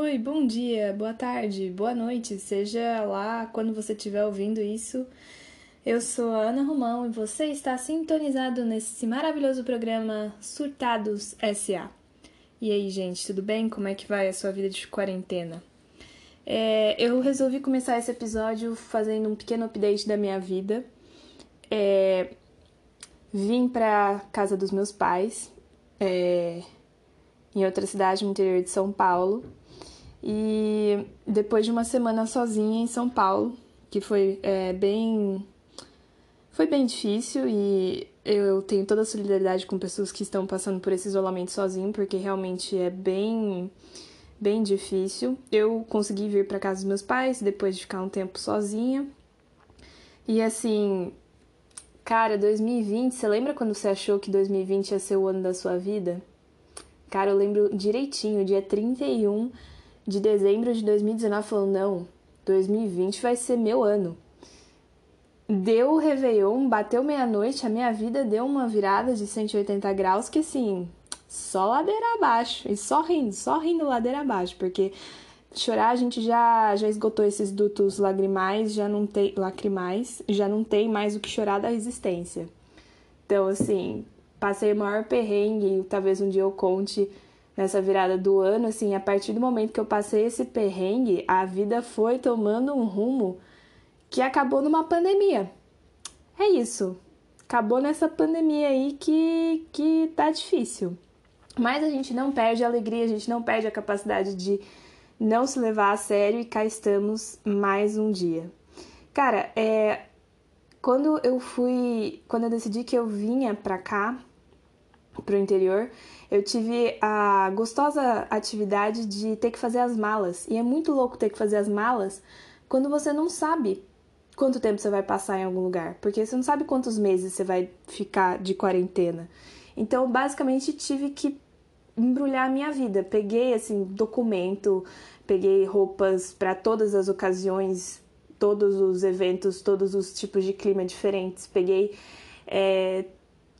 Oi, bom dia, boa tarde, boa noite, seja lá quando você estiver ouvindo isso. Eu sou a Ana Romão e você está sintonizado nesse maravilhoso programa Surtados SA. E aí, gente, tudo bem? Como é que vai a sua vida de quarentena? É, eu resolvi começar esse episódio fazendo um pequeno update da minha vida. É, vim para casa dos meus pais, é, em outra cidade no interior de São Paulo. E depois de uma semana sozinha em São Paulo, que foi é, bem. Foi bem difícil e eu tenho toda a solidariedade com pessoas que estão passando por esse isolamento sozinho, porque realmente é bem bem difícil. Eu consegui vir para casa dos meus pais depois de ficar um tempo sozinha. E assim, cara, 2020, você lembra quando você achou que 2020 ia ser o ano da sua vida? Cara, eu lembro direitinho, dia 31 de dezembro de 2019 falou: não, 2020 vai ser meu ano. Deu o Réveillon, bateu meia-noite, a minha vida deu uma virada de 180 graus que assim, só ladeira abaixo. E só rindo, só rindo ladeira abaixo, porque chorar a gente já já esgotou esses dutos lagrimais, já não tem lacrimais, já não tem mais o que chorar da resistência. Então, assim, passei o maior perrengue, talvez um dia eu conte nessa virada do ano, assim, a partir do momento que eu passei esse perrengue, a vida foi tomando um rumo que acabou numa pandemia. É isso. Acabou nessa pandemia aí que, que tá difícil. Mas a gente não perde a alegria, a gente não perde a capacidade de não se levar a sério e cá estamos mais um dia. Cara, é, quando eu fui, quando eu decidi que eu vinha pra cá, pro interior, eu tive a gostosa atividade de ter que fazer as malas. E é muito louco ter que fazer as malas quando você não sabe quanto tempo você vai passar em algum lugar, porque você não sabe quantos meses você vai ficar de quarentena. Então, basicamente, tive que embrulhar a minha vida. Peguei assim documento, peguei roupas para todas as ocasiões, todos os eventos, todos os tipos de clima diferentes. Peguei é,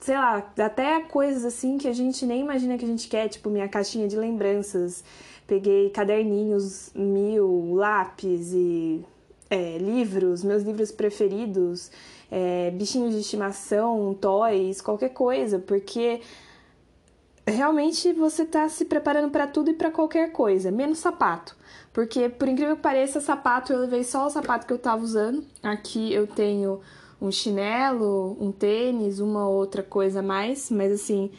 sei lá, até coisas assim que a gente nem imagina que a gente quer, tipo minha caixinha de lembranças. Peguei caderninhos mil, lápis e é, livros, meus livros preferidos, é, bichinhos de estimação, toys, qualquer coisa, porque realmente você está se preparando para tudo e para qualquer coisa, menos sapato. Porque, por incrível que pareça, sapato eu levei só o sapato que eu estava usando. Aqui eu tenho um chinelo, um tênis, uma outra coisa a mais, mas assim,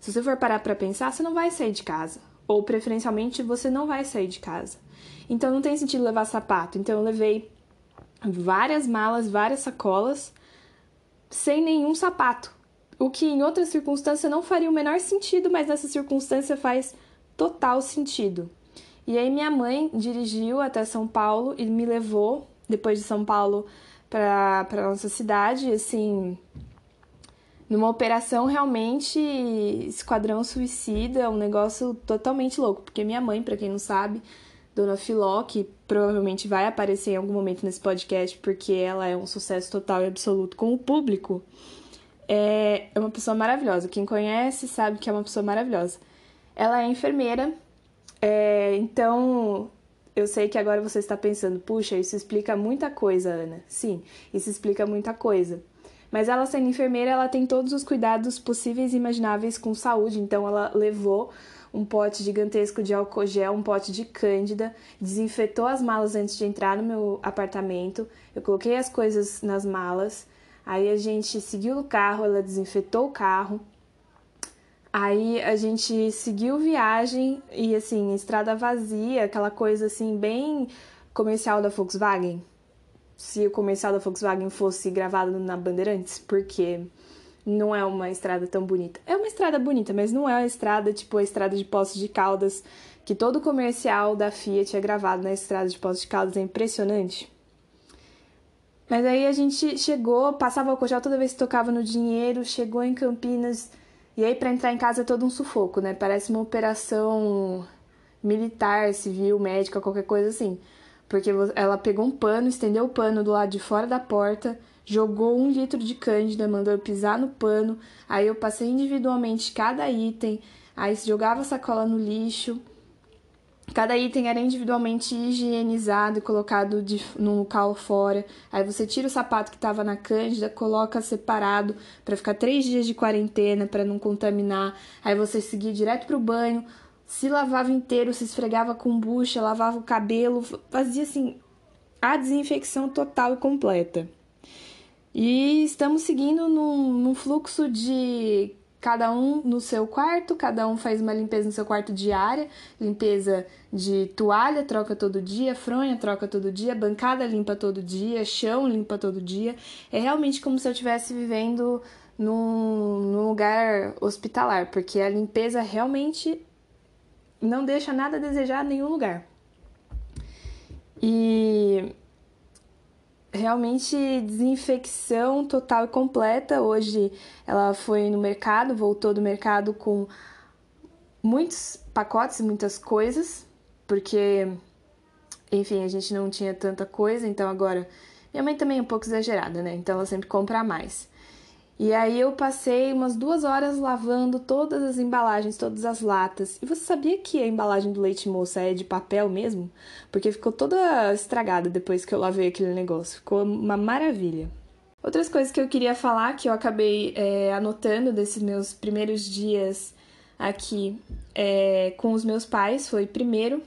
se você for parar para pensar, você não vai sair de casa, ou preferencialmente você não vai sair de casa. Então não tem sentido levar sapato. Então eu levei várias malas, várias sacolas sem nenhum sapato. O que em outra circunstância não faria o menor sentido, mas nessa circunstância faz total sentido. E aí minha mãe dirigiu até São Paulo e me levou depois de São Paulo para nossa cidade, assim, numa operação realmente esquadrão suicida, um negócio totalmente louco, porque minha mãe, para quem não sabe, Dona Filó, que provavelmente vai aparecer em algum momento nesse podcast, porque ela é um sucesso total e absoluto com o público, é uma pessoa maravilhosa. Quem conhece sabe que é uma pessoa maravilhosa. Ela é enfermeira, é, então eu sei que agora você está pensando, puxa, isso explica muita coisa, Ana. Sim, isso explica muita coisa. Mas ela sendo enfermeira, ela tem todos os cuidados possíveis e imagináveis com saúde, então ela levou um pote gigantesco de álcool gel, um pote de cândida, desinfetou as malas antes de entrar no meu apartamento. Eu coloquei as coisas nas malas. Aí a gente seguiu o carro, ela desinfetou o carro, Aí a gente seguiu viagem e assim, estrada vazia, aquela coisa assim bem comercial da Volkswagen. Se o comercial da Volkswagen fosse gravado na Bandeirantes, porque não é uma estrada tão bonita. É uma estrada bonita, mas não é uma estrada tipo a estrada de Poços de Caldas, que todo comercial da Fiat é gravado na estrada de Poços de Caldas, é impressionante. Mas aí a gente chegou, passava o cojal toda vez que tocava no dinheiro, chegou em Campinas, e aí, para entrar em casa é todo um sufoco, né? Parece uma operação militar, civil, médica, qualquer coisa assim. Porque ela pegou um pano, estendeu o pano do lado de fora da porta, jogou um litro de cândida, mandou eu pisar no pano. Aí eu passei individualmente cada item, aí jogava a sacola no lixo. Cada item era individualmente higienizado e colocado de, num local fora. Aí você tira o sapato que estava na cândida, coloca separado para ficar três dias de quarentena para não contaminar. Aí você seguia direto para o banho, se lavava inteiro, se esfregava com bucha, lavava o cabelo, fazia assim a desinfecção total e completa. E estamos seguindo num, num fluxo de cada um no seu quarto, cada um faz uma limpeza no seu quarto diária, limpeza de toalha, troca todo dia, fronha, troca todo dia, bancada limpa todo dia, chão limpa todo dia. É realmente como se eu estivesse vivendo num, num lugar hospitalar, porque a limpeza realmente não deixa nada a desejar em nenhum lugar. E realmente desinfecção total e completa. Hoje ela foi no mercado, voltou do mercado com muitos pacotes, muitas coisas, porque enfim, a gente não tinha tanta coisa, então agora minha mãe também é um pouco exagerada, né? Então ela sempre compra mais. E aí eu passei umas duas horas lavando todas as embalagens, todas as latas. E você sabia que a embalagem do leite moça é de papel mesmo? Porque ficou toda estragada depois que eu lavei aquele negócio. Ficou uma maravilha. Outras coisas que eu queria falar, que eu acabei é, anotando desses meus primeiros dias aqui é, com os meus pais, foi primeiro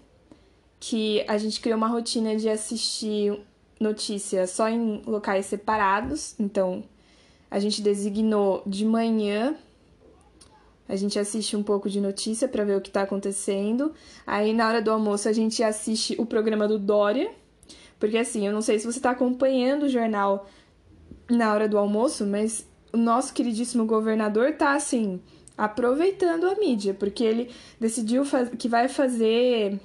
que a gente criou uma rotina de assistir notícias só em locais separados. Então, a gente designou de manhã. A gente assiste um pouco de notícia para ver o que está acontecendo. Aí na hora do almoço a gente assiste o programa do Dória. Porque assim, eu não sei se você está acompanhando o jornal na hora do almoço, mas o nosso queridíssimo governador tá assim, aproveitando a mídia, porque ele decidiu que vai fazer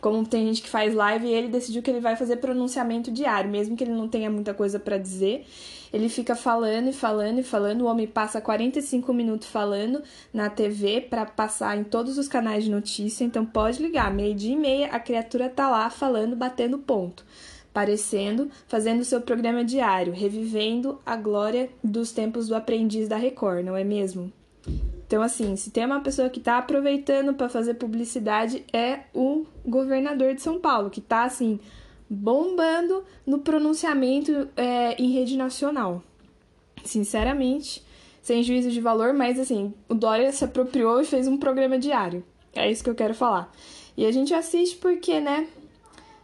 como tem gente que faz live, ele decidiu que ele vai fazer pronunciamento diário, mesmo que ele não tenha muita coisa para dizer. Ele fica falando e falando e falando. O homem passa 45 minutos falando na TV para passar em todos os canais de notícia. Então pode ligar, meio-dia e meia, a criatura tá lá falando, batendo ponto. Parecendo, fazendo seu programa diário, revivendo a glória dos tempos do aprendiz da Record, não é mesmo? Então, assim, se tem uma pessoa que está aproveitando para fazer publicidade, é o governador de São Paulo, que está, assim, bombando no pronunciamento é, em rede nacional. Sinceramente, sem juízo de valor, mas, assim, o Dória se apropriou e fez um programa diário. É isso que eu quero falar. E a gente assiste porque, né?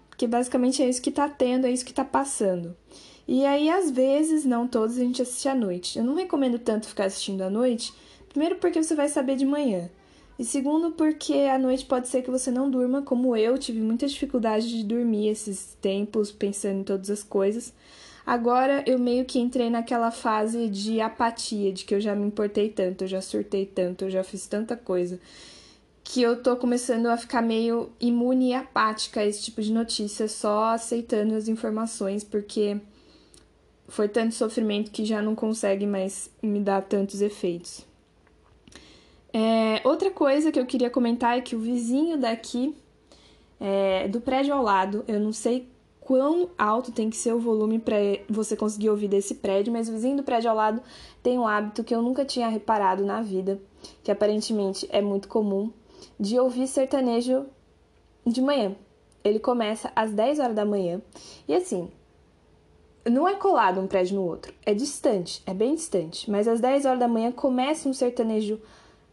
Porque basicamente é isso que tá tendo, é isso que tá passando. E aí, às vezes, não todos, a gente assiste à noite. Eu não recomendo tanto ficar assistindo à noite Primeiro, porque você vai saber de manhã. E segundo, porque à noite pode ser que você não durma, como eu tive muita dificuldade de dormir esses tempos, pensando em todas as coisas. Agora eu meio que entrei naquela fase de apatia, de que eu já me importei tanto, eu já surtei tanto, eu já fiz tanta coisa, que eu tô começando a ficar meio imune e apática a esse tipo de notícia, só aceitando as informações, porque foi tanto sofrimento que já não consegue mais me dar tantos efeitos. É, outra coisa que eu queria comentar é que o vizinho daqui, é, do prédio ao lado, eu não sei quão alto tem que ser o volume para você conseguir ouvir desse prédio, mas o vizinho do prédio ao lado tem um hábito que eu nunca tinha reparado na vida, que aparentemente é muito comum, de ouvir sertanejo de manhã. Ele começa às 10 horas da manhã e assim, não é colado um prédio no outro, é distante, é bem distante, mas às 10 horas da manhã começa um sertanejo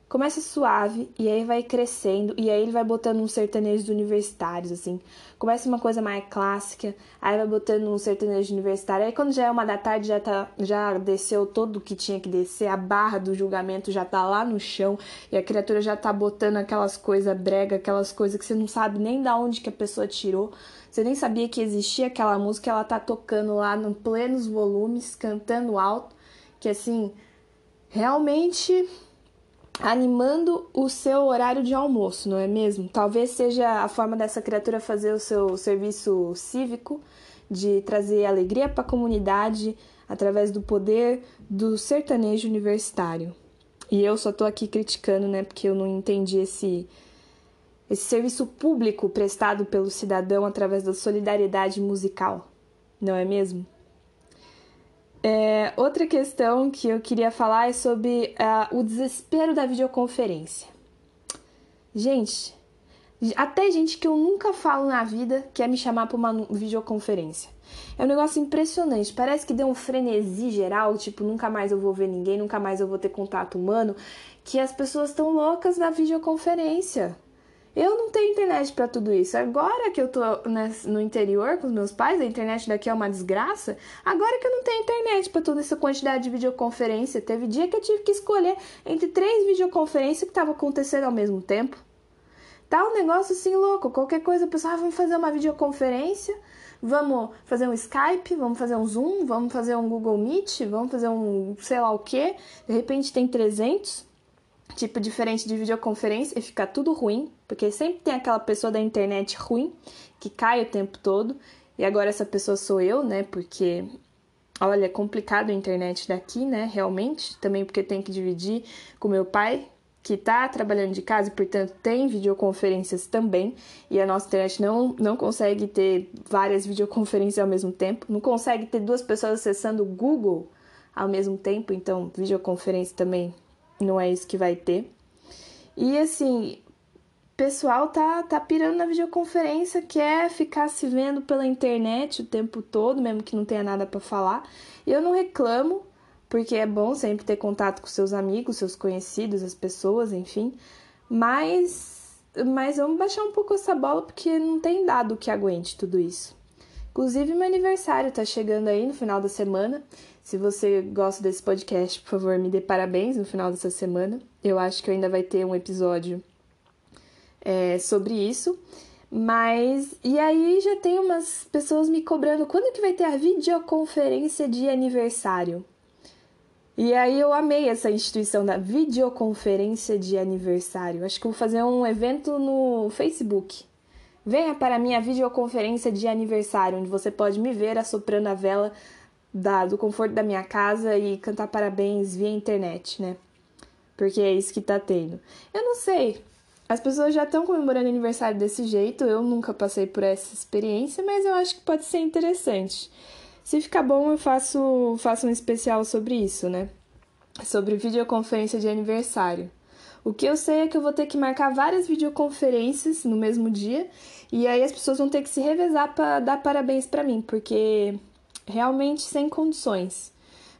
Começa suave e aí vai crescendo e aí ele vai botando uns sertanejos universitários assim. Começa uma coisa mais clássica, aí vai botando um sertanejo universitário. Aí quando já é uma da tarde já tá já desceu todo o que tinha que descer, a barra do julgamento já tá lá no chão e a criatura já tá botando aquelas coisas brega, aquelas coisas que você não sabe nem da onde que a pessoa tirou. Você nem sabia que existia aquela música, ela tá tocando lá no plenos volumes, cantando alto, que assim, realmente animando o seu horário de almoço, não é mesmo? Talvez seja a forma dessa criatura fazer o seu serviço cívico, de trazer alegria para a comunidade através do poder do sertanejo universitário. E eu só tô aqui criticando, né, porque eu não entendi esse esse serviço público prestado pelo cidadão através da solidariedade musical, não é mesmo? É, outra questão que eu queria falar é sobre uh, o desespero da videoconferência. Gente, Até gente que eu nunca falo na vida quer me chamar para uma videoconferência. É um negócio impressionante. Parece que deu um frenesi geral, tipo, nunca mais eu vou ver ninguém, nunca mais eu vou ter contato humano, que as pessoas estão loucas na videoconferência. Eu não tenho internet para tudo isso. Agora que eu tô no interior com os meus pais, a internet daqui é uma desgraça. Agora que eu não tenho internet para toda essa quantidade de videoconferência, teve dia que eu tive que escolher entre três videoconferências que estavam acontecendo ao mesmo tempo. Tá um negócio assim louco. Qualquer coisa, o pessoal, ah, vamos fazer uma videoconferência, vamos fazer um Skype, vamos fazer um Zoom, vamos fazer um Google Meet, vamos fazer um sei lá o que. De repente tem 300 tipo diferente de videoconferência e fica tudo ruim, porque sempre tem aquela pessoa da internet ruim que cai o tempo todo. E agora essa pessoa sou eu, né? Porque olha, é complicado a internet daqui, né? Realmente, também porque tem que dividir com meu pai, que está trabalhando de casa e, portanto, tem videoconferências também, e a nossa internet não, não consegue ter várias videoconferências ao mesmo tempo, não consegue ter duas pessoas acessando o Google ao mesmo tempo, então videoconferência também não é isso que vai ter. E assim, pessoal tá, tá pirando na videoconferência, quer ficar se vendo pela internet o tempo todo, mesmo que não tenha nada para falar. E eu não reclamo, porque é bom sempre ter contato com seus amigos, seus conhecidos, as pessoas, enfim. Mas, mas vamos baixar um pouco essa bola, porque não tem dado que aguente tudo isso. Inclusive, meu aniversário tá chegando aí no final da semana. Se você gosta desse podcast, por favor, me dê parabéns no final dessa semana. Eu acho que ainda vai ter um episódio é, sobre isso. Mas, e aí já tem umas pessoas me cobrando quando que vai ter a videoconferência de aniversário? E aí eu amei essa instituição da videoconferência de aniversário. Acho que vou fazer um evento no Facebook. Venha para minha videoconferência de aniversário, onde você pode me ver assoprando a vela da, do conforto da minha casa e cantar parabéns via internet, né? Porque é isso que tá tendo. Eu não sei. As pessoas já estão comemorando aniversário desse jeito. Eu nunca passei por essa experiência, mas eu acho que pode ser interessante. Se ficar bom, eu faço, faço um especial sobre isso, né? Sobre videoconferência de aniversário. O que eu sei é que eu vou ter que marcar várias videoconferências no mesmo dia e aí as pessoas vão ter que se revezar para dar parabéns para mim, porque realmente sem condições.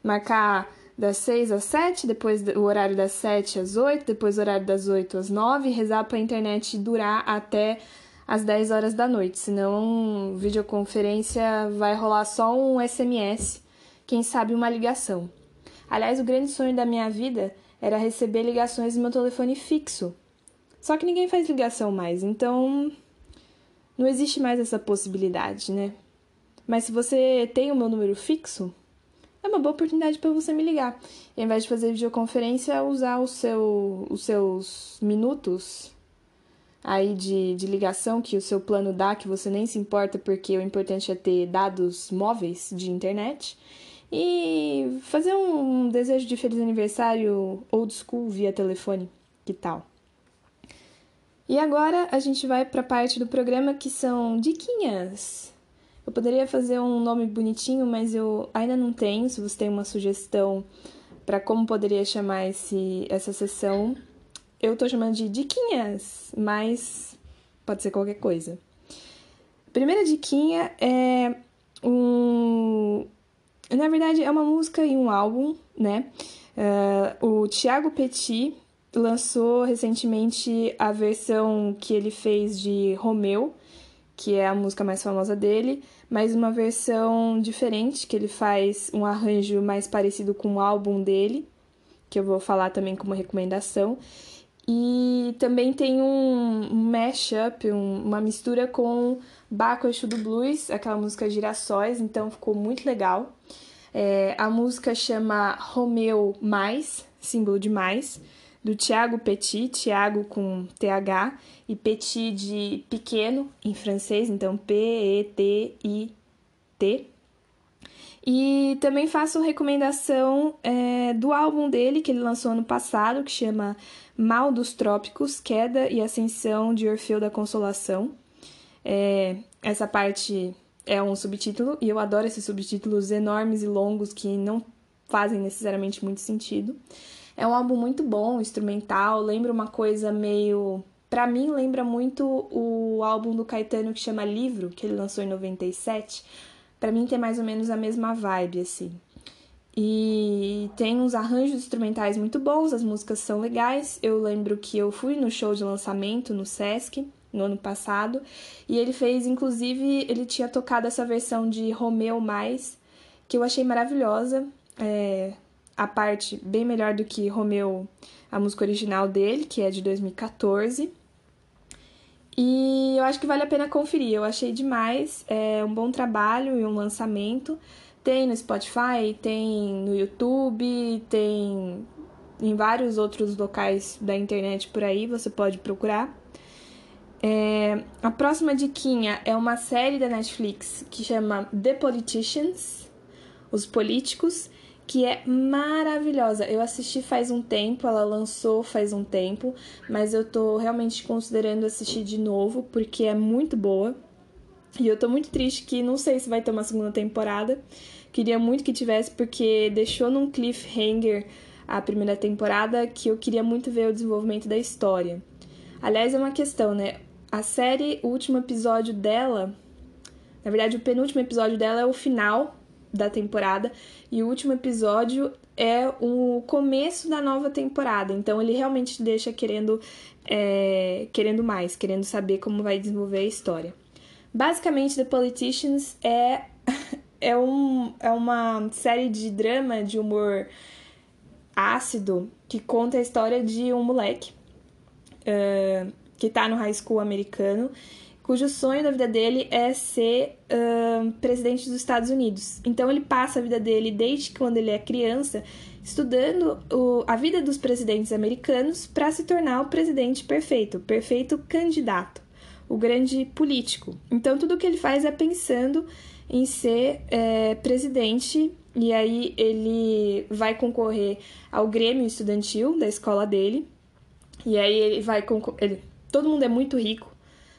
Marcar das 6 às 7, depois o horário das 7 às 8, depois o horário das 8 às 9, rezar para a internet durar até às 10 horas da noite, senão videoconferência vai rolar só um SMS, quem sabe uma ligação. Aliás, o grande sonho da minha vida era receber ligações no meu telefone fixo. Só que ninguém faz ligação mais, então não existe mais essa possibilidade, né? Mas se você tem o meu número fixo, é uma boa oportunidade para você me ligar. E ao invés de fazer videoconferência, usar o seu, os seus minutos aí de, de ligação que o seu plano dá, que você nem se importa, porque o importante é ter dados móveis de internet. E fazer um desejo de feliz aniversário old school via telefone. Que tal? E agora a gente vai para a parte do programa que são diquinhas. Eu poderia fazer um nome bonitinho, mas eu ainda não tenho. Se você tem uma sugestão para como poderia chamar esse, essa sessão, eu tô chamando de diquinhas, mas pode ser qualquer coisa. A primeira diquinha é um. Na verdade, é uma música e um álbum, né? Uh, o Thiago Petit lançou recentemente a versão que ele fez de Romeu, que é a música mais famosa dele, mas uma versão diferente, que ele faz um arranjo mais parecido com o álbum dele, que eu vou falar também como recomendação. E também tem um mashup, um, uma mistura com Baco Exu do Blues, aquela música Girassóis, então ficou muito legal. É, a música chama Romeu Mais, símbolo de mais, do Tiago Petit, Tiago com TH, e Petit de pequeno em francês, então P-E-T-I-T. E também faço recomendação é, do álbum dele, que ele lançou ano passado, que chama Mal dos Trópicos, Queda e Ascensão de Orfeu da Consolação. É, essa parte é um subtítulo, e eu adoro esses subtítulos enormes e longos que não fazem necessariamente muito sentido. É um álbum muito bom, instrumental, lembra uma coisa meio para mim lembra muito o álbum do Caetano que chama Livro, que ele lançou em 97. Para mim tem mais ou menos a mesma vibe assim. E tem uns arranjos instrumentais muito bons, as músicas são legais. Eu lembro que eu fui no show de lançamento no Sesc no ano passado, e ele fez, inclusive, ele tinha tocado essa versão de Romeu Mais, que eu achei maravilhosa. É, a parte bem melhor do que Romeu, a música original dele, que é de 2014. E eu acho que vale a pena conferir. Eu achei demais. É um bom trabalho e um lançamento. Tem no Spotify, tem no YouTube, tem em vários outros locais da internet por aí, você pode procurar. É, a próxima diquinha é uma série da Netflix que chama The Politicians, Os Políticos, que é maravilhosa. Eu assisti faz um tempo, ela lançou faz um tempo, mas eu tô realmente considerando assistir de novo porque é muito boa. E eu tô muito triste que não sei se vai ter uma segunda temporada. Queria muito que tivesse, porque deixou num cliffhanger a primeira temporada que eu queria muito ver o desenvolvimento da história. Aliás, é uma questão, né? A série, o último episódio dela, na verdade, o penúltimo episódio dela é o final da temporada e o último episódio é o começo da nova temporada. Então ele realmente deixa querendo, é, querendo mais, querendo saber como vai desenvolver a história. Basicamente, The Politicians é é, um, é uma série de drama de humor ácido que conta a história de um moleque uh, que tá no high school americano, cujo sonho da vida dele é ser uh, presidente dos Estados Unidos. Então ele passa a vida dele desde quando ele é criança estudando o, a vida dos presidentes americanos para se tornar o presidente perfeito, perfeito candidato, o grande político. Então tudo que ele faz é pensando em ser é, presidente e aí ele vai concorrer ao Grêmio Estudantil da escola dele. E aí ele vai concorrer. Todo mundo é muito rico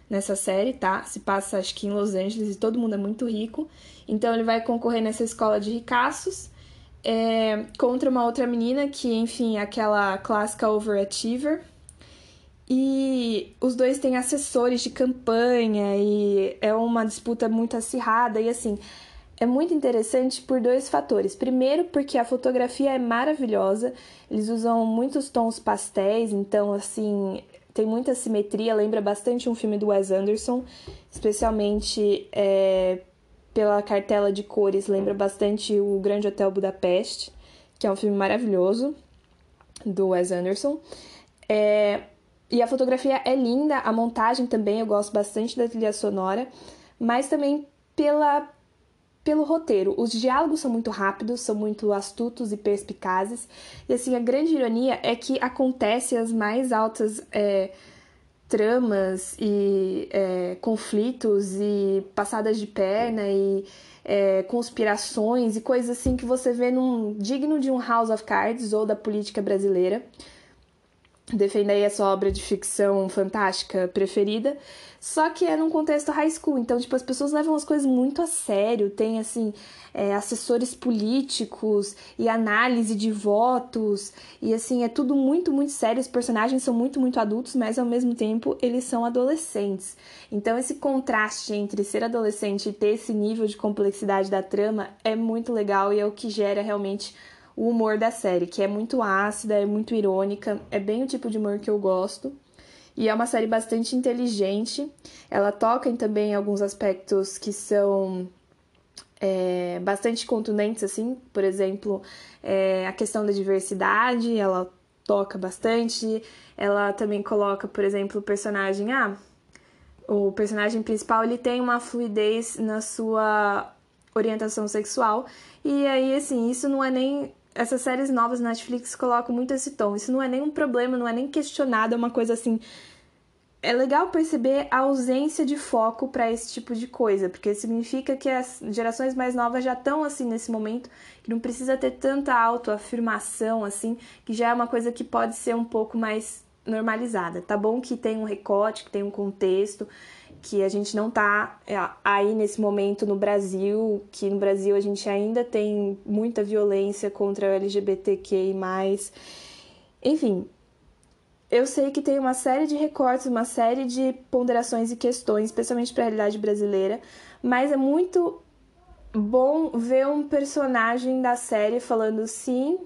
nessa série, tá? Se passa acho que em Los Angeles e todo mundo é muito rico. Então ele vai concorrer nessa escola de ricaços é, contra uma outra menina que, enfim, é aquela clássica overachiever e os dois têm assessores de campanha e é uma disputa muito acirrada e assim, é muito interessante por dois fatores. Primeiro, porque a fotografia é maravilhosa, eles usam muitos tons pastéis, então assim, tem muita simetria, lembra bastante um filme do Wes Anderson, especialmente é, pela cartela de cores, lembra bastante o Grande Hotel Budapeste, que é um filme maravilhoso do Wes Anderson. É, e a fotografia é linda, a montagem também, eu gosto bastante da trilha sonora, mas também pela pelo roteiro. Os diálogos são muito rápidos, são muito astutos e perspicazes. E assim, a grande ironia é que acontece as mais altas é, tramas e é, conflitos e passadas de perna e é, conspirações e coisas assim que você vê num digno de um House of Cards ou da política brasileira defenda aí a sua obra de ficção fantástica preferida, só que é num contexto high school, então, tipo, as pessoas levam as coisas muito a sério, tem, assim, é, assessores políticos e análise de votos, e, assim, é tudo muito, muito sério, os personagens são muito, muito adultos, mas, ao mesmo tempo, eles são adolescentes. Então, esse contraste entre ser adolescente e ter esse nível de complexidade da trama é muito legal e é o que gera, realmente, o humor da série, que é muito ácida, é muito irônica, é bem o tipo de humor que eu gosto. E é uma série bastante inteligente. Ela toca em também alguns aspectos que são é, bastante contundentes, assim. Por exemplo, é, a questão da diversidade, ela toca bastante. Ela também coloca, por exemplo, o personagem. Ah, o personagem principal ele tem uma fluidez na sua orientação sexual. E aí, assim, isso não é nem essas séries novas na Netflix colocam muito esse tom. Isso não é nem um problema, não é nem questionado, é uma coisa assim. É legal perceber a ausência de foco para esse tipo de coisa, porque significa que as gerações mais novas já estão assim nesse momento, que não precisa ter tanta autoafirmação assim, que já é uma coisa que pode ser um pouco mais normalizada. Tá bom que tem um recorte, que tem um contexto, que a gente não está é, aí nesse momento no Brasil, que no Brasil a gente ainda tem muita violência contra o LGBTQI+. Enfim, eu sei que tem uma série de recortes, uma série de ponderações e questões, especialmente para a realidade brasileira, mas é muito bom ver um personagem da série falando sim,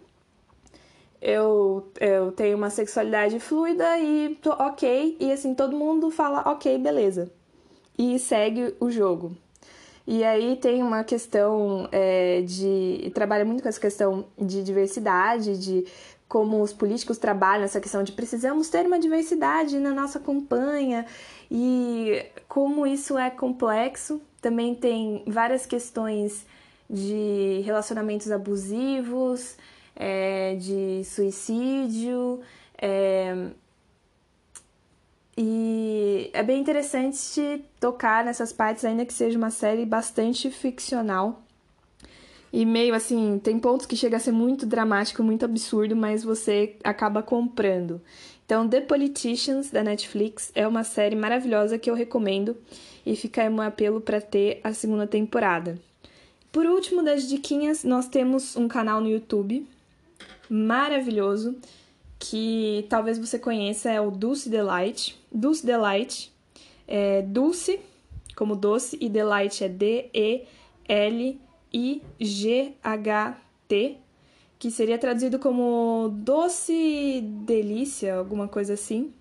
eu, eu tenho uma sexualidade fluida e tô ok, e assim, todo mundo fala ok, beleza. E segue o jogo. E aí tem uma questão é, de. trabalha muito com essa questão de diversidade, de como os políticos trabalham essa questão de precisamos ter uma diversidade na nossa campanha e como isso é complexo. Também tem várias questões de relacionamentos abusivos, é, de suicídio. É, e é bem interessante tocar nessas partes, ainda que seja uma série bastante ficcional. E meio assim, tem pontos que chega a ser muito dramático, muito absurdo, mas você acaba comprando. Então, The Politicians da Netflix é uma série maravilhosa que eu recomendo e fica aí um apelo para ter a segunda temporada. Por último, das diquinhas, nós temos um canal no YouTube maravilhoso que talvez você conheça, é o Dulce Delight. Dulce Delight é Dulce, como doce, e Delight é D-E-L-I-G-H-T, que seria traduzido como doce delícia, alguma coisa assim.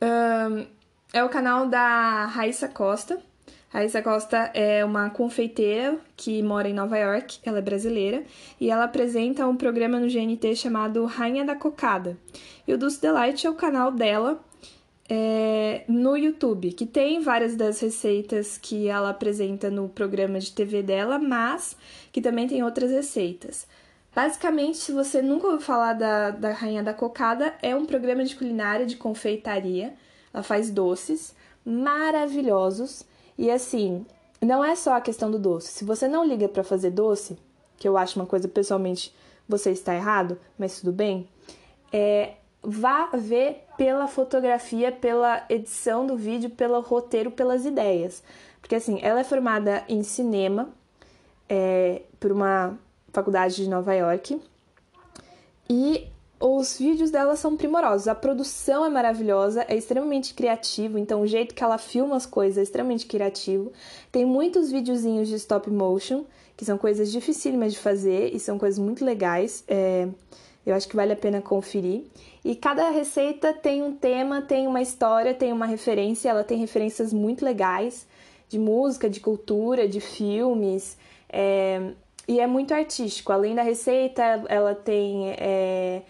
Um, é o canal da Raíssa Costa. Raíssa Costa é uma confeiteira que mora em Nova York, ela é brasileira, e ela apresenta um programa no GNT chamado Rainha da Cocada. E o Dulce Delight é o canal dela é, no YouTube, que tem várias das receitas que ela apresenta no programa de TV dela, mas que também tem outras receitas. Basicamente, se você nunca ouviu falar da, da Rainha da Cocada, é um programa de culinária de confeitaria. Ela faz doces maravilhosos e assim, não é só a questão do doce. Se você não liga para fazer doce, que eu acho uma coisa pessoalmente você está errado, mas tudo bem, é, vá ver pela fotografia, pela edição do vídeo, pelo roteiro, pelas ideias. Porque assim, ela é formada em cinema é, por uma faculdade de Nova York e os vídeos dela são primorosos, a produção é maravilhosa, é extremamente criativo, então o jeito que ela filma as coisas é extremamente criativo. Tem muitos videozinhos de stop motion, que são coisas dificílimas de fazer e são coisas muito legais. É, eu acho que vale a pena conferir. E cada receita tem um tema, tem uma história, tem uma referência, ela tem referências muito legais de música, de cultura, de filmes. É, e é muito artístico. Além da receita, ela tem. É,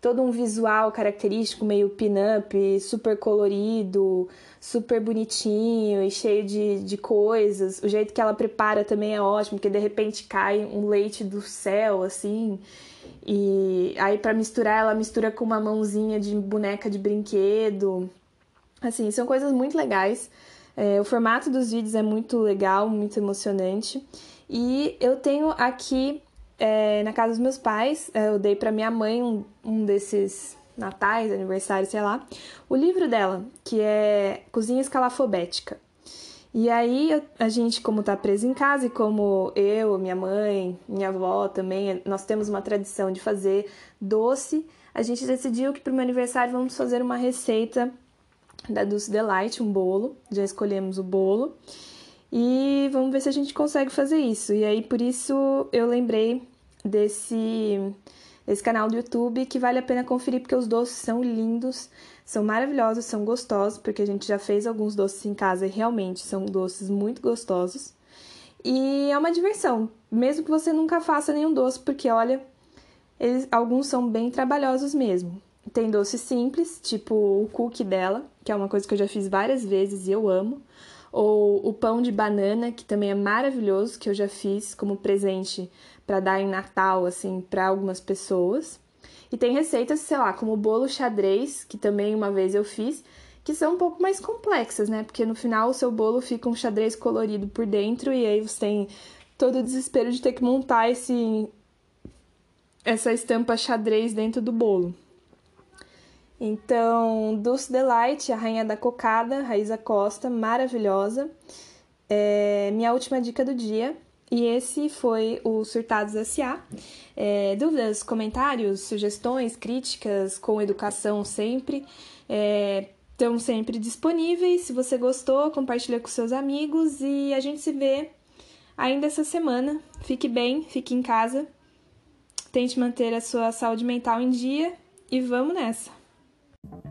todo um visual característico, meio pin-up, super colorido, super bonitinho e cheio de, de coisas. O jeito que ela prepara também é ótimo, porque de repente cai um leite do céu, assim. E aí, para misturar, ela mistura com uma mãozinha de boneca de brinquedo. Assim, são coisas muito legais. É, o formato dos vídeos é muito legal, muito emocionante. E eu tenho aqui é, na casa dos meus pais, é, eu dei para minha mãe um, um desses natais, aniversários, sei lá, o livro dela, que é Cozinha Escalafobética. E aí a gente, como tá preso em casa e como eu, minha mãe, minha avó também, nós temos uma tradição de fazer doce, a gente decidiu que para o meu aniversário vamos fazer uma receita da Dulce Delight, um bolo. Já escolhemos o bolo. E vamos ver se a gente consegue fazer isso. E aí por isso eu lembrei desse, desse canal do YouTube que vale a pena conferir porque os doces são lindos, são maravilhosos, são gostosos, porque a gente já fez alguns doces em casa e realmente são doces muito gostosos. E é uma diversão, mesmo que você nunca faça nenhum doce, porque olha, eles, alguns são bem trabalhosos mesmo. Tem doces simples, tipo o cookie dela, que é uma coisa que eu já fiz várias vezes e eu amo. Ou o pão de banana, que também é maravilhoso, que eu já fiz como presente para dar em Natal, assim, para algumas pessoas. E tem receitas, sei lá, como o bolo xadrez, que também uma vez eu fiz, que são um pouco mais complexas, né? Porque no final o seu bolo fica um xadrez colorido por dentro e aí você tem todo o desespero de ter que montar esse essa estampa xadrez dentro do bolo. Então, Dulce Delight, a rainha da cocada, Raíza Costa, maravilhosa. É, minha última dica do dia E esse foi o Surtados S.A. É, dúvidas, comentários, sugestões, críticas com educação sempre. É, estão sempre disponíveis. Se você gostou, compartilha com seus amigos e a gente se vê ainda essa semana. Fique bem, fique em casa, tente manter a sua saúde mental em dia e vamos nessa! you